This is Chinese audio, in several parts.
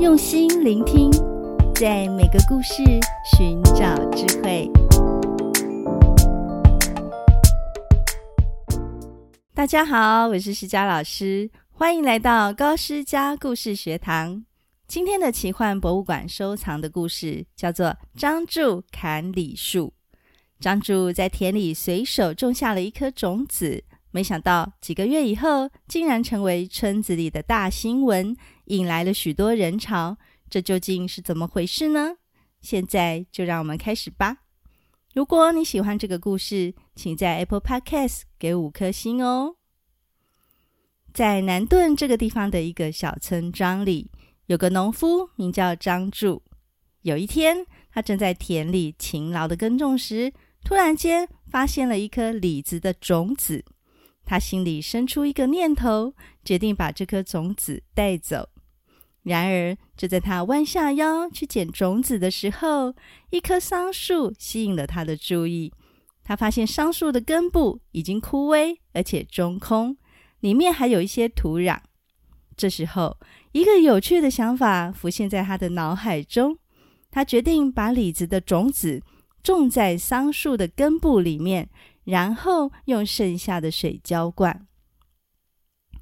用心聆听，在每个故事寻找智慧。大家好，我是诗佳老师，欢迎来到高诗佳故事学堂。今天的奇幻博物馆收藏的故事叫做《张柱砍李树》。张柱在田里随手种下了一颗种子。没想到几个月以后，竟然成为村子里的大新闻，引来了许多人潮。这究竟是怎么回事呢？现在就让我们开始吧。如果你喜欢这个故事，请在 Apple Podcast 给五颗星哦。在南顿这个地方的一个小村庄里，有个农夫名叫张柱。有一天，他正在田里勤劳的耕种时，突然间发现了一颗李子的种子。他心里生出一个念头，决定把这颗种子带走。然而，就在他弯下腰去捡种子的时候，一棵桑树吸引了他的注意。他发现桑树的根部已经枯萎，而且中空，里面还有一些土壤。这时候，一个有趣的想法浮现在他的脑海中。他决定把李子的种子种在桑树的根部里面。然后用剩下的水浇灌。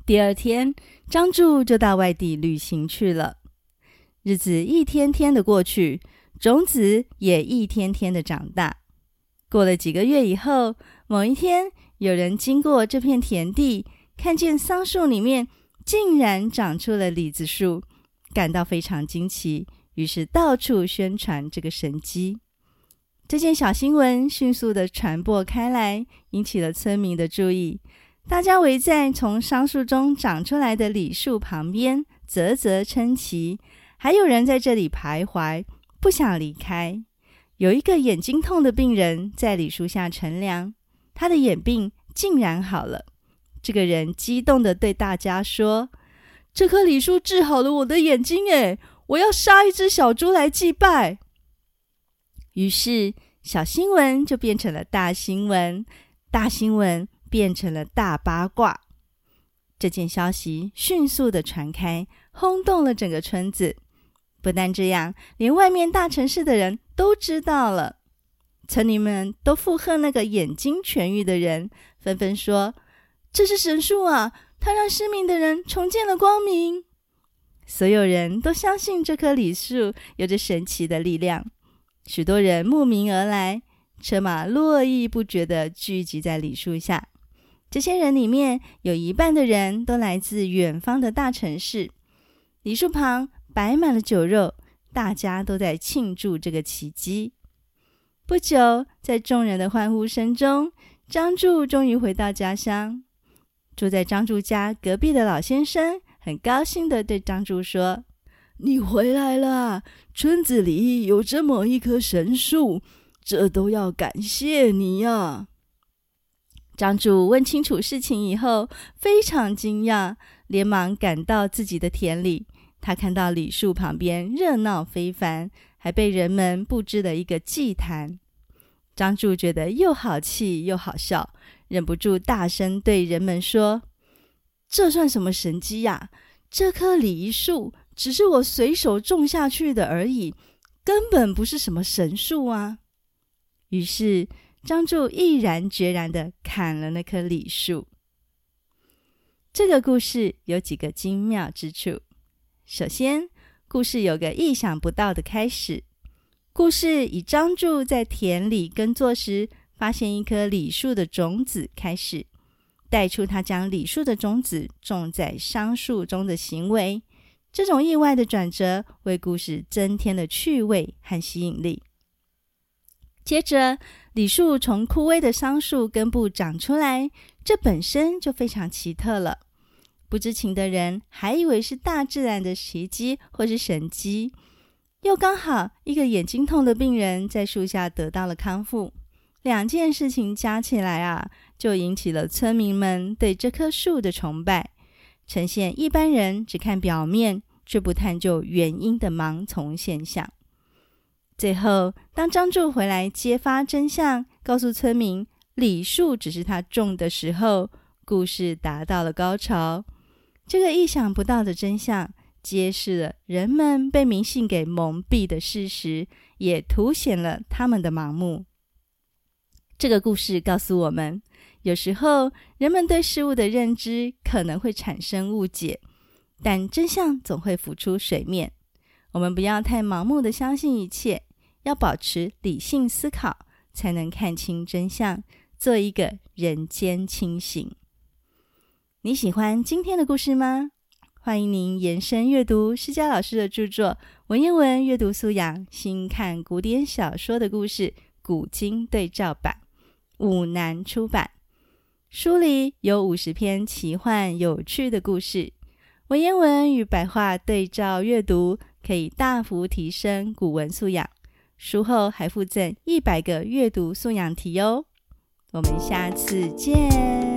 第二天，张柱就到外地旅行去了。日子一天天的过去，种子也一天天的长大。过了几个月以后，某一天，有人经过这片田地，看见桑树里面竟然长出了李子树，感到非常惊奇，于是到处宣传这个神机。这件小新闻迅速的传播开来，引起了村民的注意。大家围在从桑树中长出来的李树旁边，啧啧称奇。还有人在这里徘徊，不想离开。有一个眼睛痛的病人在李树下乘凉，他的眼病竟然好了。这个人激动地对大家说：“这棵李树治好了我的眼睛，诶，我要杀一只小猪来祭拜。”于是，小新闻就变成了大新闻，大新闻变成了大八卦。这件消息迅速的传开，轰动了整个村子。不但这样，连外面大城市的人都知道了。村民们都附和那个眼睛痊愈的人，纷纷说：“这是神树啊！它让失明的人重见了光明。”所有人都相信这棵李树有着神奇的力量。许多人慕名而来，车马络绎不绝地聚集在李树下。这些人里面有一半的人都来自远方的大城市。李树旁摆满了酒肉，大家都在庆祝这个奇迹。不久，在众人的欢呼声中，张柱终于回到家乡。住在张柱家隔壁的老先生很高兴地对张柱说。你回来了，村子里有这么一棵神树，这都要感谢你呀！张柱问清楚事情以后，非常惊讶，连忙赶到自己的田里。他看到李树旁边热闹非凡，还被人们布置了一个祭坛。张柱觉得又好气又好笑，忍不住大声对人们说：“这算什么神迹呀？这棵李树……”只是我随手种下去的而已，根本不是什么神树啊！于是张柱毅然决然地砍了那棵李树。这个故事有几个精妙之处。首先，故事有个意想不到的开始。故事以张柱在田里耕作时发现一棵李树的种子开始，带出他将李树的种子种在桑树中的行为。这种意外的转折为故事增添了趣味和吸引力。接着，李树从枯萎的桑树根部长出来，这本身就非常奇特了。不知情的人还以为是大自然的奇迹或是神迹。又刚好一个眼睛痛的病人在树下得到了康复，两件事情加起来啊，就引起了村民们对这棵树的崇拜。呈现一般人只看表面，却不探究原因的盲从现象。最后，当张柱回来揭发真相，告诉村民李树只是他种的时候，故事达到了高潮。这个意想不到的真相，揭示了人们被迷信给蒙蔽的事实，也凸显了他们的盲目。这个故事告诉我们，有时候人们对事物的认知可能会产生误解，但真相总会浮出水面。我们不要太盲目的相信一切，要保持理性思考，才能看清真相，做一个人间清醒。你喜欢今天的故事吗？欢迎您延伸阅读施佳老师的著作《文言文阅读素养：新看古典小说的故事——古今对照版》，五南出版。书里有五十篇奇幻有趣的故事，文言文与白话对照阅读，可以大幅提升古文素养。书后还附赠一百个阅读素养题哦。我们下次见。